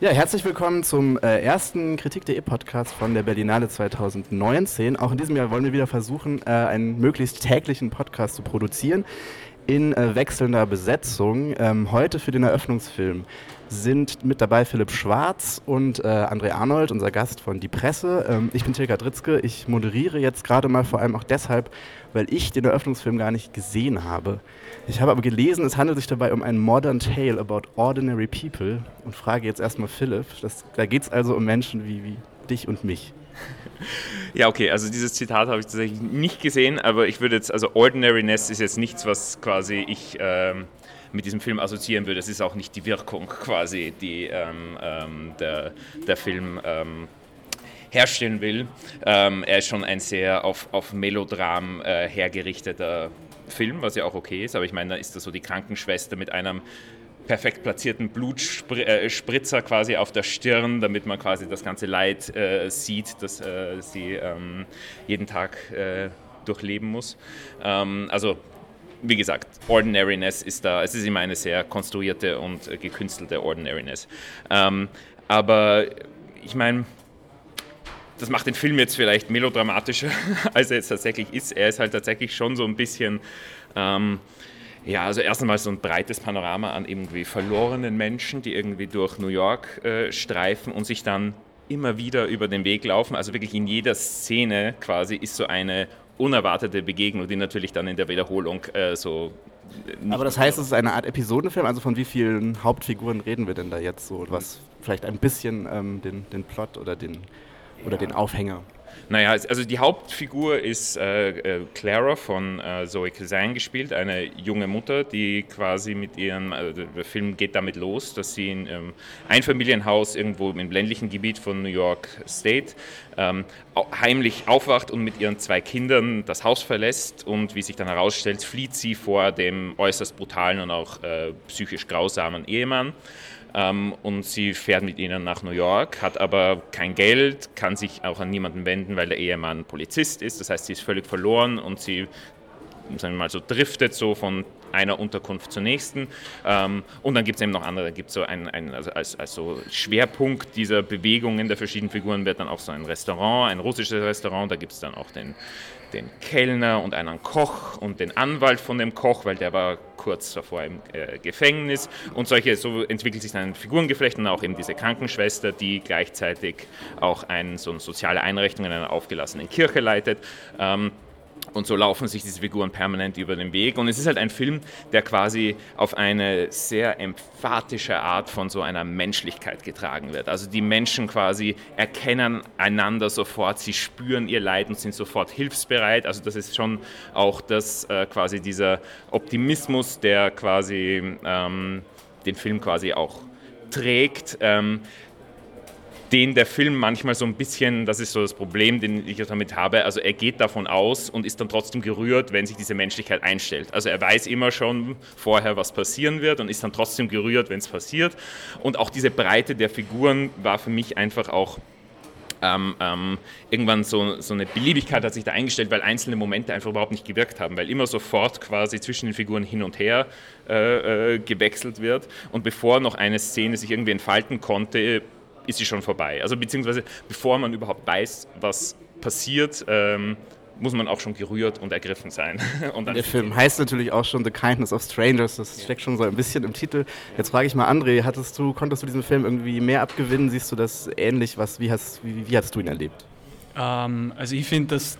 Ja, herzlich willkommen zum äh, ersten Kritik.de Podcast von der Berlinale 2019. Auch in diesem Jahr wollen wir wieder versuchen, äh, einen möglichst täglichen Podcast zu produzieren in äh, wechselnder Besetzung. Ähm, heute für den Eröffnungsfilm sind mit dabei Philipp Schwarz und äh, André Arnold, unser Gast von Die Presse. Ähm, ich bin Tilka Dritzke. Ich moderiere jetzt gerade mal vor allem auch deshalb, weil ich den Eröffnungsfilm gar nicht gesehen habe. Ich habe aber gelesen, es handelt sich dabei um ein Modern Tale about ordinary people und frage jetzt erstmal Philipp. Das, da geht es also um Menschen wie, wie dich und mich. Ja, okay, also dieses Zitat habe ich tatsächlich nicht gesehen, aber ich würde jetzt, also Ordinariness ist jetzt nichts, was quasi ich ähm, mit diesem Film assoziieren würde. Es ist auch nicht die Wirkung quasi, die ähm, ähm, der, der Film ähm, herstellen will. Ähm, er ist schon ein sehr auf, auf Melodram äh, hergerichteter Film, was ja auch okay ist, aber ich meine, da ist da so die Krankenschwester mit einem perfekt platzierten Blutspritzer quasi auf der Stirn, damit man quasi das ganze Leid äh, sieht, das äh, sie ähm, jeden Tag äh, durchleben muss. Ähm, also wie gesagt, Ordinariness ist da, es ist immer eine sehr konstruierte und äh, gekünstelte Ordinariness. Ähm, aber ich meine, das macht den Film jetzt vielleicht melodramatischer, als er jetzt tatsächlich ist. Er ist halt tatsächlich schon so ein bisschen, ähm, ja, also erst einmal so ein breites Panorama an irgendwie verlorenen Menschen, die irgendwie durch New York äh, streifen und sich dann immer wieder über den Weg laufen. Also wirklich in jeder Szene quasi ist so eine unerwartete Begegnung, die natürlich dann in der Wiederholung äh, so. Aber das heißt, es ist eine Art Episodenfilm, also von wie vielen Hauptfiguren reden wir denn da jetzt so, was vielleicht ein bisschen ähm, den, den Plot oder den oder den Aufhänger? Naja, also die Hauptfigur ist äh, äh, Clara von äh, Zoe Kazan gespielt, eine junge Mutter, die quasi mit ihrem, also der Film geht damit los, dass sie in ähm, Einfamilienhaus irgendwo im ländlichen Gebiet von New York State ähm, heimlich aufwacht und mit ihren zwei Kindern das Haus verlässt und wie sich dann herausstellt, flieht sie vor dem äußerst brutalen und auch äh, psychisch grausamen Ehemann. Ähm, und sie fährt mit ihnen nach New York, hat aber kein Geld, kann sich auch an niemanden wenden, weil der Ehemann Polizist ist. Das heißt, sie ist völlig verloren und sie sagen wir mal so driftet so von einer Unterkunft zur nächsten. Ähm, und dann gibt es eben noch andere, gibt so ein, ein also als, als so Schwerpunkt dieser Bewegungen der verschiedenen Figuren wird dann auch so ein Restaurant, ein russisches Restaurant, da gibt es dann auch den, den Kellner und einen Koch und den Anwalt von dem Koch, weil der war kurz davor im äh, Gefängnis und solche, so entwickelt sich dann ein Figurengeflecht und auch eben diese Krankenschwester, die gleichzeitig auch ein, so eine soziale Einrichtung in einer aufgelassenen Kirche leitet. Ähm, und so laufen sich diese Figuren permanent über den Weg. Und es ist halt ein Film, der quasi auf eine sehr emphatische Art von so einer Menschlichkeit getragen wird. Also die Menschen quasi erkennen einander sofort, sie spüren ihr Leid und sind sofort hilfsbereit. Also das ist schon auch das äh, quasi dieser Optimismus, der quasi ähm, den Film quasi auch trägt. Ähm, den der Film manchmal so ein bisschen, das ist so das Problem, den ich damit habe, also er geht davon aus und ist dann trotzdem gerührt, wenn sich diese Menschlichkeit einstellt. Also er weiß immer schon vorher, was passieren wird und ist dann trotzdem gerührt, wenn es passiert. Und auch diese Breite der Figuren war für mich einfach auch ähm, ähm, irgendwann so, so eine Beliebigkeit hat sich da eingestellt, weil einzelne Momente einfach überhaupt nicht gewirkt haben, weil immer sofort quasi zwischen den Figuren hin und her äh, äh, gewechselt wird und bevor noch eine Szene sich irgendwie entfalten konnte, ist sie schon vorbei. Also beziehungsweise bevor man überhaupt weiß, was passiert, ähm, muss man auch schon gerührt und ergriffen sein. und der Film heißt natürlich auch schon The Kindness of Strangers, das steckt schon so ein bisschen im Titel. Jetzt frage ich mal André, hattest du, konntest du diesem Film irgendwie mehr abgewinnen? Siehst du das ähnlich? Was, wie, hast, wie, wie hast du ihn erlebt? Ähm, also ich finde, dass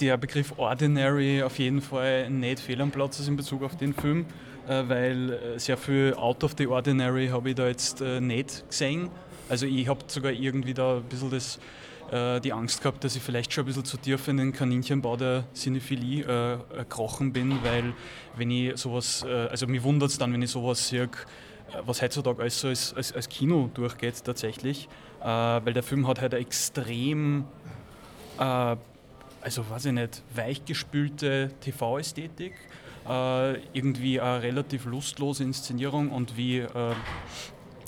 der Begriff Ordinary auf jeden Fall nicht fehl am Platz ist in Bezug auf den Film, äh, weil äh, sehr viel Out of the Ordinary habe ich da jetzt äh, nicht gesehen. Also ich habe sogar irgendwie da ein bisschen das, äh, die Angst gehabt, dass ich vielleicht schon ein bisschen zu tief in den Kaninchenbau der Cinephilie äh, gekrochen bin, weil wenn ich sowas, äh, also mich wundert es dann, wenn ich sowas sehe, äh, was heutzutage alles so als, als, als Kino durchgeht tatsächlich, äh, weil der Film hat halt eine extrem, äh, also weiß ich nicht, weichgespülte TV-Ästhetik, irgendwie eine relativ lustlose Inszenierung und wie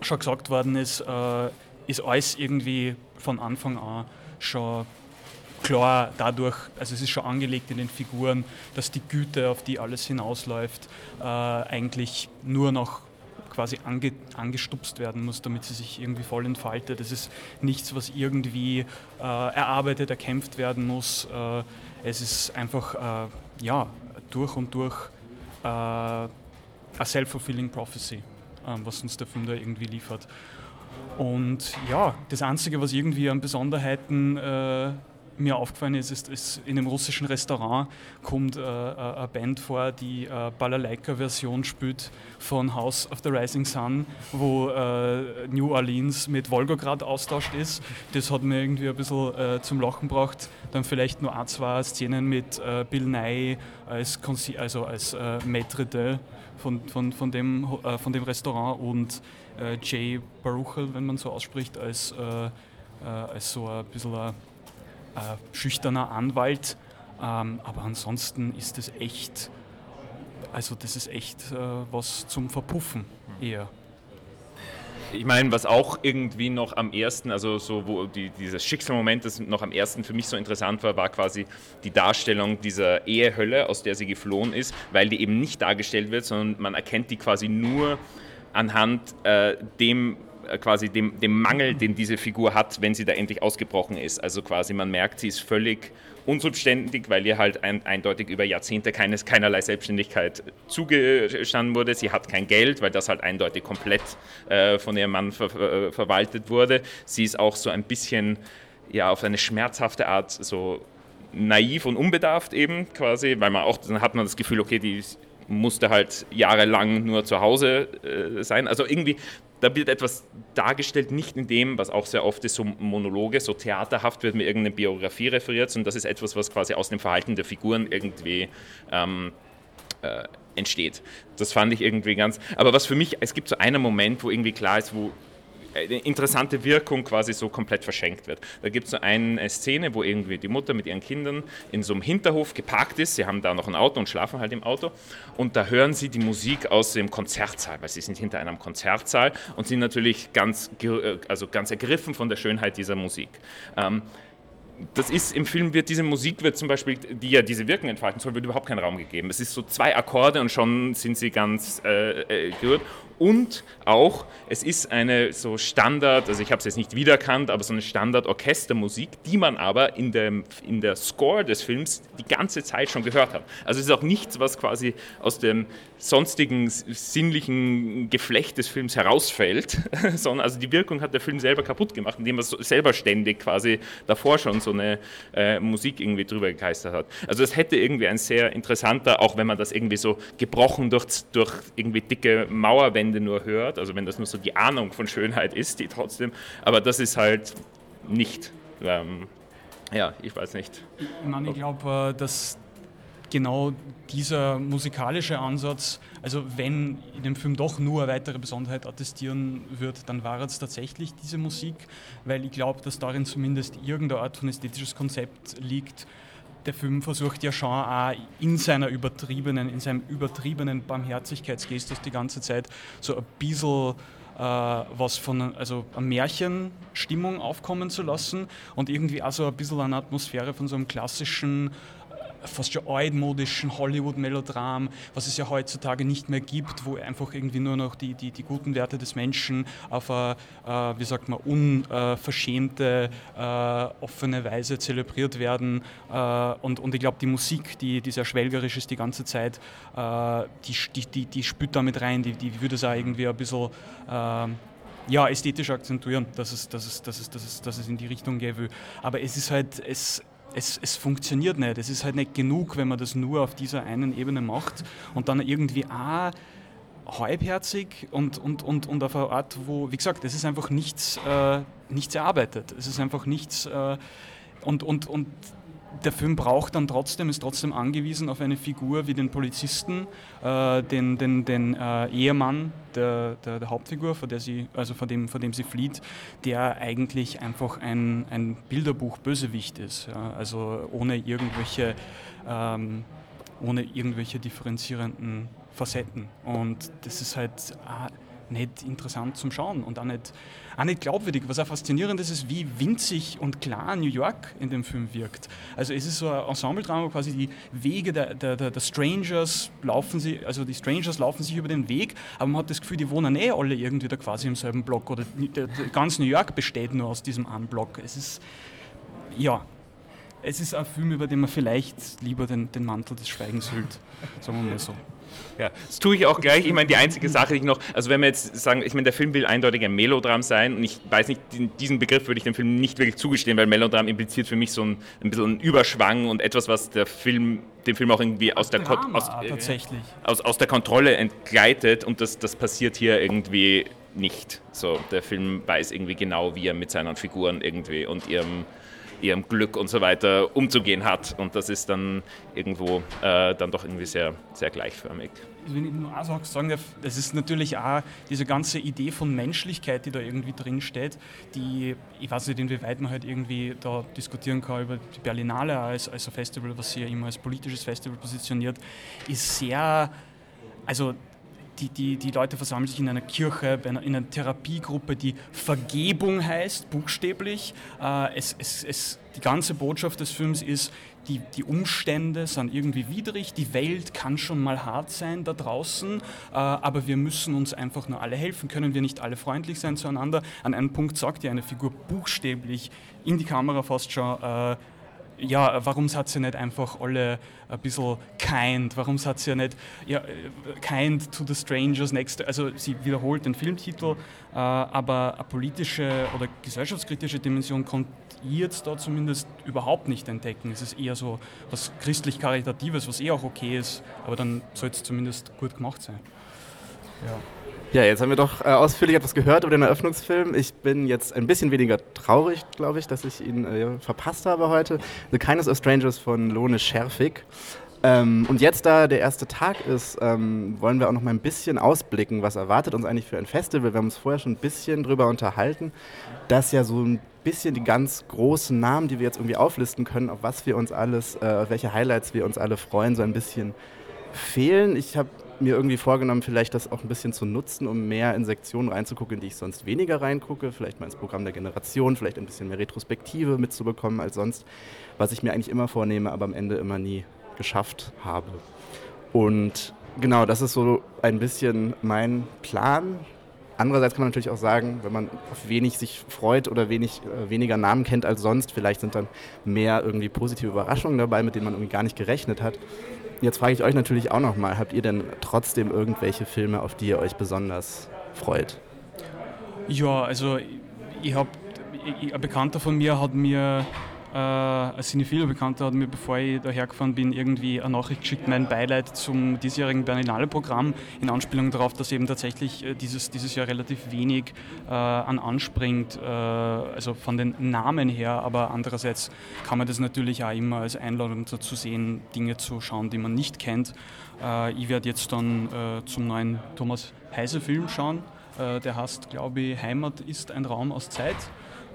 schon gesagt worden ist, äh, ist alles irgendwie von Anfang an schon klar dadurch, also es ist schon angelegt in den Figuren, dass die Güte, auf die alles hinausläuft, äh, eigentlich nur noch quasi ange, angestupst werden muss, damit sie sich irgendwie voll entfaltet. Es ist nichts, was irgendwie äh, erarbeitet, erkämpft werden muss. Äh, es ist einfach äh, ja, durch und durch äh, a self-fulfilling prophecy, was uns der Film da irgendwie liefert. Und ja, das Einzige, was irgendwie an Besonderheiten äh, mir aufgefallen ist, ist, ist, in dem russischen Restaurant kommt äh, eine Band vor, die äh, Balalaika-Version spielt von House of the Rising Sun, wo äh, New Orleans mit Volgograd austauscht ist. Das hat mir irgendwie ein bisschen äh, zum Lachen gebracht. Dann vielleicht nur ein, zwei Szenen mit äh, Bill Nye als, also als äh, Maître de von, von, von, dem, von dem Restaurant und Jay Baruchel, wenn man so ausspricht, als, als so ein bisschen ein äh, schüchterner Anwalt. Ähm, aber ansonsten ist es echt, also das ist echt äh, was zum Verpuffen eher. Ich meine, was auch irgendwie noch am ersten, also so wo die, dieses Schicksalmoment, das noch am ersten für mich so interessant war, war quasi die Darstellung dieser Ehehölle, aus der sie geflohen ist, weil die eben nicht dargestellt wird, sondern man erkennt die quasi nur anhand äh, dem quasi dem, dem Mangel, den diese Figur hat, wenn sie da endlich ausgebrochen ist. Also quasi man merkt, sie ist völlig unsubständig, weil ihr halt ein, eindeutig über Jahrzehnte keines, keinerlei Selbstständigkeit zugestanden wurde. Sie hat kein Geld, weil das halt eindeutig komplett äh, von ihrem Mann ver, ver, verwaltet wurde. Sie ist auch so ein bisschen ja, auf eine schmerzhafte Art so naiv und unbedarft eben quasi, weil man auch, dann hat man das Gefühl, okay, die musste halt jahrelang nur zu Hause äh, sein. Also irgendwie, da wird etwas dargestellt, nicht in dem, was auch sehr oft ist, so Monologe, so theaterhaft wird mir irgendeine Biografie referiert, sondern das ist etwas, was quasi aus dem Verhalten der Figuren irgendwie ähm, äh, entsteht. Das fand ich irgendwie ganz. Aber was für mich, es gibt so einen Moment, wo irgendwie klar ist, wo interessante Wirkung quasi so komplett verschenkt wird. Da gibt es so eine Szene, wo irgendwie die Mutter mit ihren Kindern in so einem Hinterhof geparkt ist. Sie haben da noch ein Auto und schlafen halt im Auto. Und da hören sie die Musik aus dem Konzertsaal, weil sie sind hinter einem Konzertsaal und sind natürlich ganz, äh, also ganz ergriffen von der Schönheit dieser Musik. Ähm, das ist im Film wird diese Musik wird zum Beispiel, die ja diese Wirkung entfalten soll, wird überhaupt keinen Raum gegeben. Es ist so zwei Akkorde und schon sind sie ganz äh, äh gerührt und auch, es ist eine so Standard, also ich habe es jetzt nicht wiedererkannt, aber so eine Standard-Orchestermusik, die man aber in, dem, in der Score des Films die ganze Zeit schon gehört hat. Also es ist auch nichts, was quasi aus dem sonstigen sinnlichen Geflecht des Films herausfällt, sondern also die Wirkung hat der Film selber kaputt gemacht, indem er selber ständig quasi davor schon so eine äh, Musik irgendwie drüber gegeistert hat. Also es hätte irgendwie ein sehr interessanter, auch wenn man das irgendwie so gebrochen durch, durch irgendwie dicke Mauerwände nur hört, also wenn das nur so die Ahnung von Schönheit ist, die trotzdem, aber das ist halt nicht. Ähm, ja, ich weiß nicht. Ich, meine, ich glaube, äh, dass genau dieser musikalische Ansatz, also wenn in dem Film doch nur eine weitere Besonderheit attestieren wird, dann war es tatsächlich diese Musik, weil ich glaube, dass darin zumindest irgendeine Art von ästhetisches Konzept liegt, der Film versucht ja schon auch in seiner übertriebenen, in seinem übertriebenen Barmherzigkeitsgestus die ganze Zeit so ein bisschen äh, was von also eine Märchenstimmung aufkommen zu lassen und irgendwie auch so ein bisschen eine Atmosphäre von so einem klassischen fast schon altmodischen Hollywood-Melodram, was es ja heutzutage nicht mehr gibt, wo einfach irgendwie nur noch die, die, die guten Werte des Menschen auf eine, äh, wie sagt man, unverschämte, äh, offene Weise zelebriert werden. Äh, und, und ich glaube, die Musik, die, die sehr schwelgerisch ist die ganze Zeit, die, die, die, die spürt da mit rein, die, die würde es auch irgendwie ein bisschen ja, ästhetisch akzentuieren, dass es, dass, es, dass, es, dass, es, dass es in die Richtung gehen will. Aber es ist halt, es, es, es funktioniert nicht. Es ist halt nicht genug, wenn man das nur auf dieser einen Ebene macht und dann irgendwie auch halbherzig und, und, und, und auf eine Art, wo, wie gesagt, es ist einfach nichts, äh, nichts erarbeitet. Es ist einfach nichts äh, und, und, und der Film braucht dann trotzdem, ist trotzdem angewiesen auf eine Figur wie den Polizisten, äh, den, den, den äh, Ehemann der, der, der, Hauptfigur, vor, der sie, also vor, dem, vor dem sie flieht, der eigentlich einfach ein, ein Bilderbuch-Bösewicht ist. Ja? Also ohne irgendwelche, ähm, ohne irgendwelche differenzierenden Facetten. Und das ist halt. Ah, nicht interessant zum Schauen und auch nicht, auch nicht glaubwürdig. Was auch faszinierend ist, ist, wie winzig und klar New York in dem Film wirkt. Also es ist so ein Ensemble-Drama, quasi die Wege der, der, der, Strangers laufen sie, also die Strangers laufen sich über den Weg, aber man hat das Gefühl, die wohnen eh alle irgendwie da quasi im selben Block oder der, ganz New York besteht nur aus diesem einen Block. Es ist, ja, es ist ein Film, über den man vielleicht lieber den, den Mantel des Schweigens hüllt, sagen wir mal so. Ja, das tue ich auch gleich. Ich meine, die einzige Sache, die ich noch, also wenn wir jetzt sagen, ich meine, der Film will eindeutig ein Melodram sein und ich weiß nicht, diesen Begriff würde ich dem Film nicht wirklich zugestehen, weil Melodram impliziert für mich so ein, ein bisschen einen Überschwang und etwas, was der Film, dem Film auch irgendwie aus der, Drama, aus, tatsächlich. Aus, aus der Kontrolle entgleitet und das, das passiert hier irgendwie nicht. So, der Film weiß irgendwie genau, wie er mit seinen Figuren irgendwie und ihrem ihrem Glück und so weiter umzugehen hat. Und das ist dann irgendwo äh, dann doch irgendwie sehr, sehr gleichförmig. Wenn ich nur auch sagen darf, das ist natürlich auch diese ganze Idee von Menschlichkeit, die da irgendwie drin steht, die, ich weiß nicht, inwieweit man halt irgendwie da diskutieren kann über die Berlinale als, als ein Festival, was sie ja immer als politisches Festival positioniert, ist sehr, also die, die, die Leute versammeln sich in einer Kirche, in einer Therapiegruppe, die Vergebung heißt, buchstäblich. Äh, es, es, es, die ganze Botschaft des Films ist, die, die Umstände sind irgendwie widrig, die Welt kann schon mal hart sein da draußen, äh, aber wir müssen uns einfach nur alle helfen. Können wir nicht alle freundlich sein zueinander? An einem Punkt sagt ja eine Figur buchstäblich in die Kamera fast schon, äh, ja, warum hat sie nicht einfach alle ein bisschen kind? Warum hat sie nicht ja, kind to the strangers next? Also sie wiederholt den Filmtitel, äh, aber eine politische oder gesellschaftskritische Dimension kommt jetzt da zumindest überhaupt nicht entdecken. Es ist eher so was christlich-karitatives, was eh auch okay ist, aber dann soll es zumindest gut gemacht sein. Ja. Ja, jetzt haben wir doch äh, ausführlich etwas gehört über den Eröffnungsfilm. Ich bin jetzt ein bisschen weniger traurig, glaube ich, dass ich ihn äh, verpasst habe heute. The Kindness of Strangers von Lone Scherfig. Ähm, und jetzt, da der erste Tag ist, ähm, wollen wir auch noch mal ein bisschen ausblicken, was erwartet uns eigentlich für ein Festival. Wir haben uns vorher schon ein bisschen drüber unterhalten, dass ja so ein bisschen die ganz großen Namen, die wir jetzt irgendwie auflisten können, auf was wir uns alles, äh, auf welche Highlights wir uns alle freuen, so ein bisschen fehlen. Ich habe mir irgendwie vorgenommen, vielleicht das auch ein bisschen zu nutzen, um mehr in Sektionen reinzugucken, in die ich sonst weniger reingucke. Vielleicht mal ins Programm der Generation, vielleicht ein bisschen mehr Retrospektive mitzubekommen als sonst, was ich mir eigentlich immer vornehme, aber am Ende immer nie geschafft habe. Und genau, das ist so ein bisschen mein Plan. Andererseits kann man natürlich auch sagen, wenn man auf wenig sich freut oder wenig, äh, weniger Namen kennt als sonst, vielleicht sind dann mehr irgendwie positive Überraschungen dabei, mit denen man irgendwie gar nicht gerechnet hat. Jetzt frage ich euch natürlich auch nochmal, habt ihr denn trotzdem irgendwelche Filme, auf die ihr euch besonders freut? Ja, also ich habe, ein Bekannter von mir hat mir äh, ein Cinephiler Bekannter hat mir, bevor ich dahergefahren bin, irgendwie eine Nachricht geschickt, mein Beileid zum diesjährigen Berlinale-Programm in Anspielung darauf, dass eben tatsächlich äh, dieses, dieses Jahr relativ wenig äh, an anspringt, äh, also von den Namen her, aber andererseits kann man das natürlich auch immer als Einladung dazu sehen, Dinge zu schauen, die man nicht kennt. Äh, ich werde jetzt dann äh, zum neuen Thomas Heise-Film schauen. der heißt, glaube ich, Heimat ist ein Raum aus Zeit.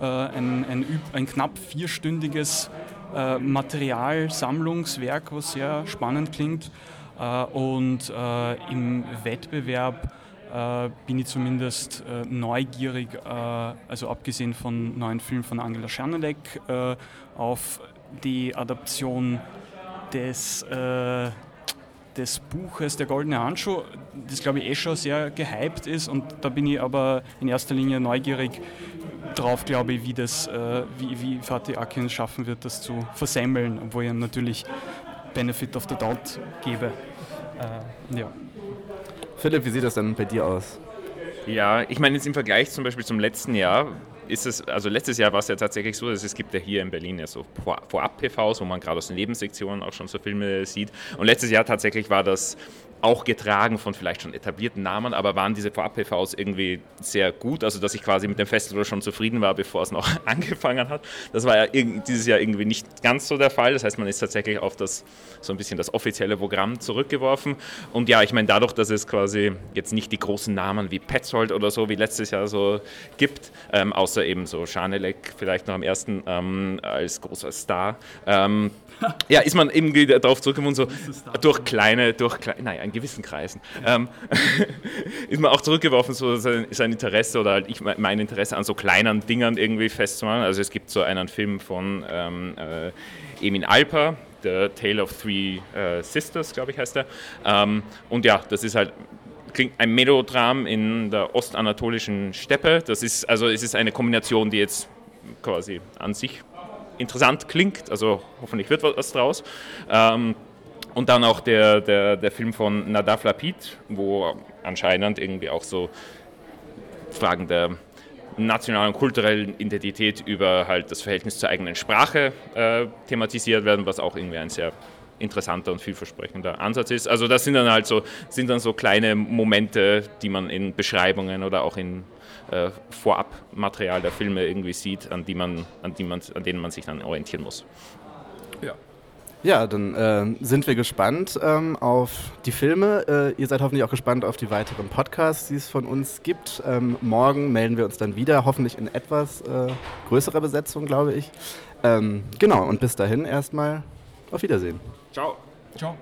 Äh, ein, ein, ein, knapp vierstündiges äh, Materialsammlungswerk, was sehr spannend klingt. Äh, und im Wettbewerb bin ich zumindest neugierig, also abgesehen von neuen Filmen von Angela Schernelek, auf die Adaption des des Buches Der Goldene Handschuh, das glaube ich eh schon sehr gehypt ist und da bin ich aber in erster Linie neugierig, drauf, glaube ich, wie, das, äh, wie, wie Fatih Akin schaffen wird, das zu versemmeln, obwohl ich ihm natürlich Benefit of the Doubt gebe. Äh, ja. Philipp, wie sieht das dann bei dir aus? Ja, ich meine jetzt im Vergleich zum Beispiel zum letzten Jahr ist es, also letztes Jahr war es ja tatsächlich so, dass es gibt ja hier in Berlin ja so Vorab-PVs, wo man gerade aus den Nebensektionen auch schon so Filme sieht. Und letztes Jahr tatsächlich war das auch getragen von vielleicht schon etablierten Namen, aber waren diese Vorab-PVs irgendwie sehr gut, also dass ich quasi mit dem Festival schon zufrieden war, bevor es noch angefangen hat. Das war ja dieses Jahr irgendwie nicht ganz so der Fall. Das heißt, man ist tatsächlich auf das so ein bisschen das offizielle Programm zurückgeworfen. Und ja, ich meine, dadurch, dass es quasi jetzt nicht die großen Namen wie Petzold oder so wie letztes Jahr so gibt, ähm, außer eben so Schanelek vielleicht noch am ersten ähm, als großer Star, ähm, ja, ist man irgendwie darauf zurückgekommen, so durch kleine, durch kleine, nein, ein gewissen Kreisen, ähm, ist man auch zurückgeworfen, so sein, sein Interesse oder halt ich, mein Interesse an so kleinen Dingern irgendwie festzumachen. Also es gibt so einen Film von ähm, äh, Emin Alper, The Tale of Three äh, Sisters, glaube ich heißt er. Ähm, und ja, das ist halt klingt ein Melodram in der ostanatolischen Steppe. Das ist also es ist eine Kombination, die jetzt quasi an sich interessant klingt. Also hoffentlich wird was draus. Ähm, und dann auch der, der, der Film von Nadav Lapid, wo anscheinend irgendwie auch so Fragen der nationalen und kulturellen Identität über halt das Verhältnis zur eigenen Sprache äh, thematisiert werden, was auch irgendwie ein sehr interessanter und vielversprechender Ansatz ist. Also das sind dann halt so, sind dann so kleine Momente, die man in Beschreibungen oder auch in äh, Vorabmaterial der Filme irgendwie sieht, an, die man, an, die man, an denen man sich dann orientieren muss. Ja. Ja, dann äh, sind wir gespannt ähm, auf die Filme. Äh, ihr seid hoffentlich auch gespannt auf die weiteren Podcasts, die es von uns gibt. Ähm, morgen melden wir uns dann wieder, hoffentlich in etwas äh, größerer Besetzung, glaube ich. Ähm, genau, und bis dahin erstmal auf Wiedersehen. Ciao. Ciao.